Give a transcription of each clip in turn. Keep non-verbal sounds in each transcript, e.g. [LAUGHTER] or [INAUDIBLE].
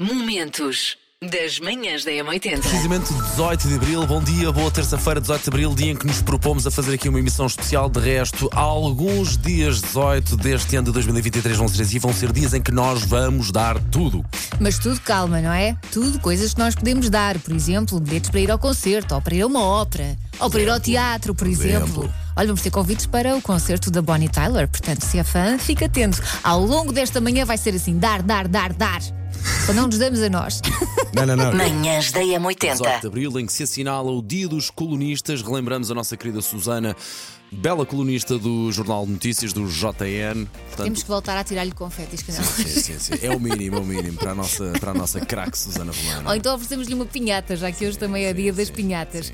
Momentos das manhãs da M80. Precisamente 18 de Abril, bom dia, boa terça-feira, 18 de Abril, dia em que nos propomos a fazer aqui uma emissão especial. De resto, alguns dias 18 deste ano de 2023 vão ser assim, vão ser dias em que nós vamos dar tudo. Mas tudo calma, não é? Tudo coisas que nós podemos dar. Por exemplo, bilhetes para ir ao concerto, ou para ir a uma ópera, ou para ir ao teatro, por exemplo. exemplo. Olha, vamos ter convites para o concerto da Bonnie Tyler. Portanto, se é fã, fica atento. Ao longo desta manhã vai ser assim: dar, dar, dar, dar. Só não nos damos a nós. [LAUGHS] Não, não, não. Manhãs da 18 de M80. Abril, em que se assinala o Dia dos Colunistas. Relembramos a nossa querida Susana, bela colunista do Jornal de Notícias, do JN. Portanto, Temos que voltar a tirar-lhe confetes, que não. Sim, sim, sim. É o mínimo, é o mínimo para a nossa, para a nossa craque Susana Romana. Ou então oferecemos-lhe uma pinhata, já que hoje também é dia das pinhatas.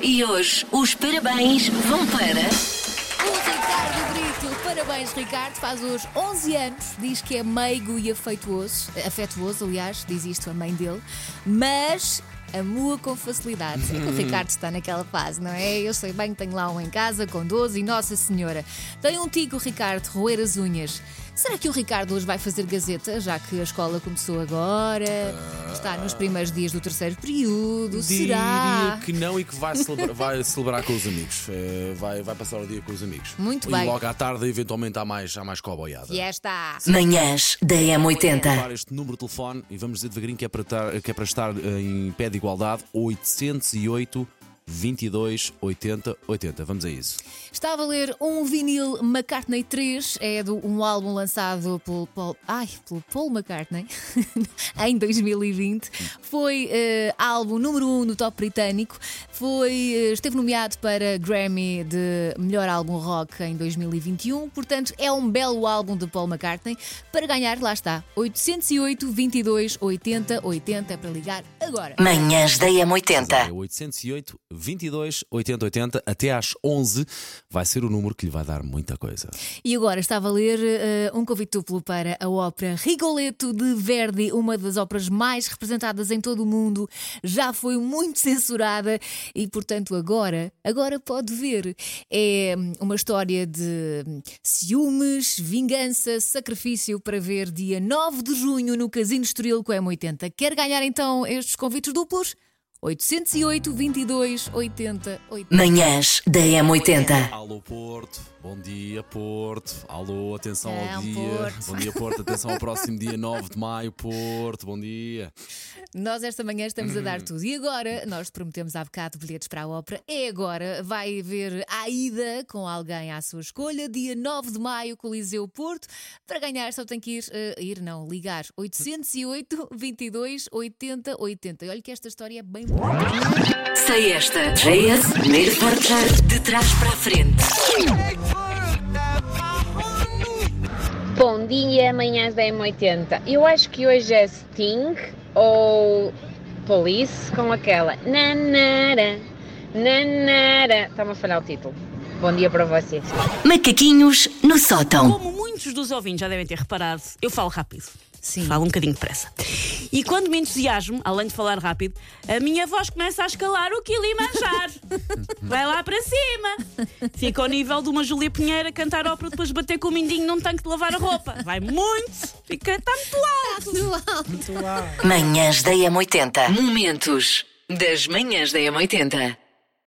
E hoje os parabéns vão para. O Ricardo Brito, parabéns Ricardo, faz hoje 11 anos, diz que é meigo e afetuoso, afetuoso, aliás, diz isto a mãe dele, mas amua com facilidade. [LAUGHS] O Ricardo está naquela fase, não é? Eu sei bem que tenho lá um em casa com 12 e Nossa Senhora. Tem um tico, Ricardo, roer as unhas. Será que o Ricardo hoje vai fazer gazeta, já que a escola começou agora? Está nos primeiros dias do terceiro período? Será? Diria que não e que vai celebrar, vai celebrar com os amigos. Eh, vai, vai passar o dia com os amigos. Muito e bem. logo à tarde, eventualmente, há mais, há mais coboiada. E esta. Manhãs da M80. Levar este número de telefone e vamos dizer devagarinho que é para estar, que é para estar eh, em pé de igualdade 808 22 80 80. Vamos a isso. Está a valer um vinil McCartney 3, é do um álbum lançado pelo Paul, ai, pelo Paul McCartney [LAUGHS] em 2020. Foi eh, álbum número 1 um no top britânico. Foi, eh, esteve nomeado para Grammy de melhor álbum rock em 2021. Portanto, é um belo álbum de Paul McCartney. Para ganhar, lá está, 808 22 80 80 é para ligar agora. Manhãs da É M80. 808 22 80 80 até às 11 vai ser o número que lhe vai dar muita coisa. E agora está a valer eh, um convite duplo para a ópera Rigoletto de Verdi, uma das óperas mais representadas em todo o mundo. Já foi muito censurada e, portanto, agora, agora pode ver. É hum, uma história de hum, ciúmes, vingança, sacrifício para ver dia 9 de junho no Casino Estoril com a M80. Quer ganhar então estes convites duplos? 808 22 80 80. Manhãs da M80. Alô Porto, bom dia Porto. Alô, atenção ao Não, dia. Porto. Bom dia Porto, atenção ao próximo dia [LAUGHS] 9 de maio, Porto, bom dia. Nós esta manhã estamos a dar tudo. E agora, nós prometemos há bocado bilhetes para a ópera. É agora, vai ver a ida com alguém à sua escolha, dia 9 de maio, Coliseu Porto. Para ganhar, só tem que ir, eh, ir não, ligar 808 22 80 80. E olha que esta história é bem. Sei esta. JS, primeiro portar de trás para a frente. Bom dia, manhãs da M80. Eu acho que hoje é Sting ou Police com aquela Nanara, Nanara. Está-me a falhar o título. Bom dia para vocês. Macaquinhos no sótão. Como muitos dos ouvintes já devem ter reparado, eu falo rápido. Sim. Falo um bocadinho depressa. E quando me entusiasmo, além de falar rápido, a minha voz começa a escalar o Kilimanjaro. [LAUGHS] Vai lá para cima. Fica ao nível de uma Júlia Pinheira cantar ópera depois de bater com o mindinho num tanque de lavar a roupa. Vai muito. Fica, está muito alto. Manhãs da M80. Momentos das manhãs da M80.